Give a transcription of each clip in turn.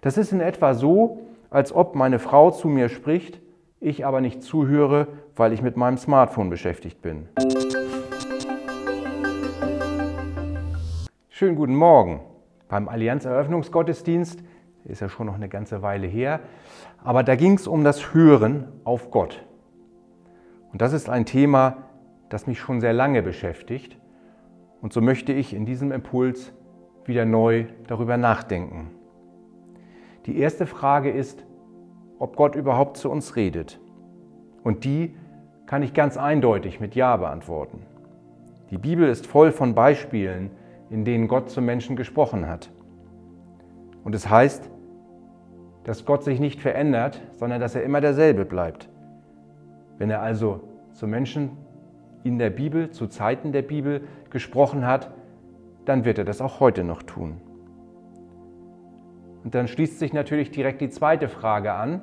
Das ist in etwa so, als ob meine Frau zu mir spricht, ich aber nicht zuhöre, weil ich mit meinem Smartphone beschäftigt bin. Schönen guten Morgen. Beim Allianz-Eröffnungsgottesdienst ist ja schon noch eine ganze Weile her, aber da ging es um das Hören auf Gott. Und das ist ein Thema, das mich schon sehr lange beschäftigt. Und so möchte ich in diesem Impuls wieder neu darüber nachdenken. Die erste Frage ist, ob Gott überhaupt zu uns redet. Und die kann ich ganz eindeutig mit Ja beantworten. Die Bibel ist voll von Beispielen, in denen Gott zu Menschen gesprochen hat. Und es heißt, dass Gott sich nicht verändert, sondern dass er immer derselbe bleibt. Wenn er also zu Menschen in der Bibel, zu Zeiten der Bibel gesprochen hat, dann wird er das auch heute noch tun. Und dann schließt sich natürlich direkt die zweite Frage an.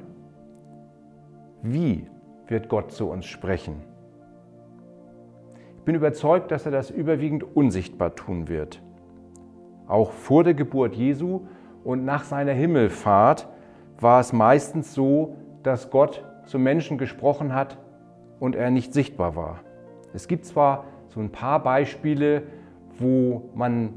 Wie wird Gott zu uns sprechen? Ich bin überzeugt, dass er das überwiegend unsichtbar tun wird. Auch vor der Geburt Jesu und nach seiner Himmelfahrt war es meistens so, dass Gott zu Menschen gesprochen hat und er nicht sichtbar war. Es gibt zwar so ein paar Beispiele, wo man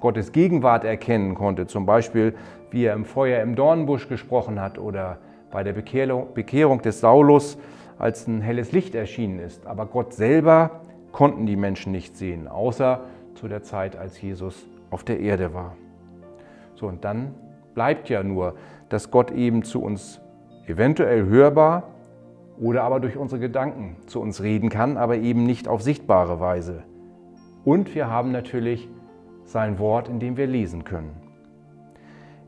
Gottes Gegenwart erkennen konnte, zum Beispiel wie er im Feuer im Dornbusch gesprochen hat oder bei der Bekehrung des Saulus, als ein helles Licht erschienen ist. Aber Gott selber konnten die Menschen nicht sehen, außer zu der Zeit, als Jesus auf der Erde war. So, und dann bleibt ja nur, dass Gott eben zu uns eventuell hörbar oder aber durch unsere Gedanken zu uns reden kann, aber eben nicht auf sichtbare Weise. Und wir haben natürlich sein Wort, in dem wir lesen können.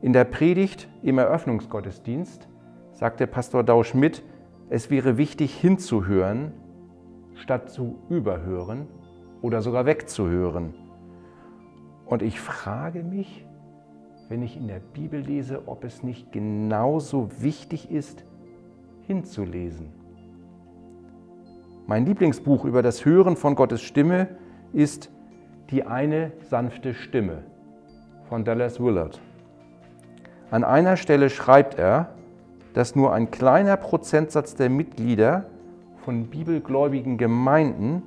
In der Predigt im Eröffnungsgottesdienst sagt der Pastor Dau Schmidt, es wäre wichtig hinzuhören, statt zu überhören oder sogar wegzuhören. Und ich frage mich, wenn ich in der Bibel lese, ob es nicht genauso wichtig ist, hinzulesen. Mein Lieblingsbuch über das Hören von Gottes Stimme ist Die eine sanfte Stimme von Dallas Willard. An einer Stelle schreibt er, dass nur ein kleiner Prozentsatz der Mitglieder von bibelgläubigen Gemeinden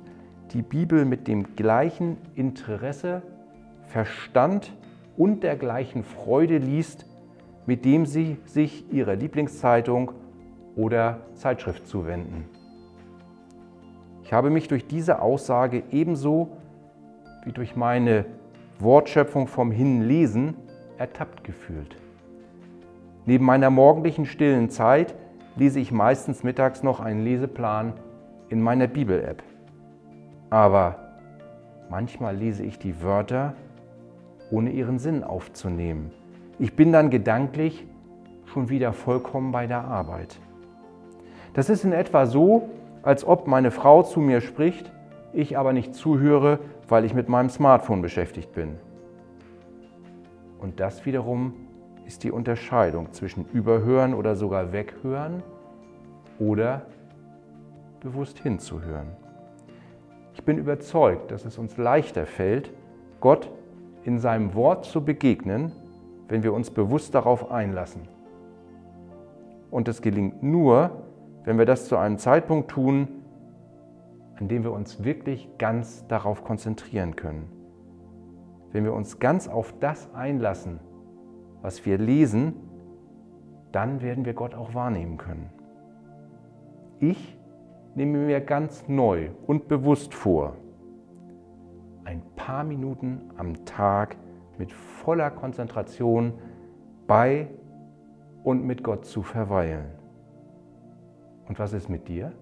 die Bibel mit dem gleichen Interesse, Verstand und der gleichen Freude liest, mit dem sie sich ihrer Lieblingszeitung oder Zeitschrift zuwenden. Ich habe mich durch diese Aussage ebenso wie durch meine Wortschöpfung vom Hinlesen ertappt gefühlt. Neben meiner morgendlichen stillen Zeit lese ich meistens mittags noch einen Leseplan in meiner Bibel-App. Aber manchmal lese ich die Wörter, ohne ihren Sinn aufzunehmen. Ich bin dann gedanklich schon wieder vollkommen bei der Arbeit. Das ist in etwa so, als ob meine Frau zu mir spricht, ich aber nicht zuhöre, weil ich mit meinem Smartphone beschäftigt bin. Und das wiederum ist die Unterscheidung zwischen Überhören oder sogar Weghören oder bewusst hinzuhören. Ich bin überzeugt, dass es uns leichter fällt, Gott in seinem Wort zu begegnen, wenn wir uns bewusst darauf einlassen. Und es gelingt nur, wenn wir das zu einem Zeitpunkt tun, an dem wir uns wirklich ganz darauf konzentrieren können. Wenn wir uns ganz auf das einlassen, was wir lesen, dann werden wir Gott auch wahrnehmen können. Ich nehme mir ganz neu und bewusst vor, ein paar Minuten am Tag mit voller Konzentration bei und mit Gott zu verweilen. Und was ist mit dir?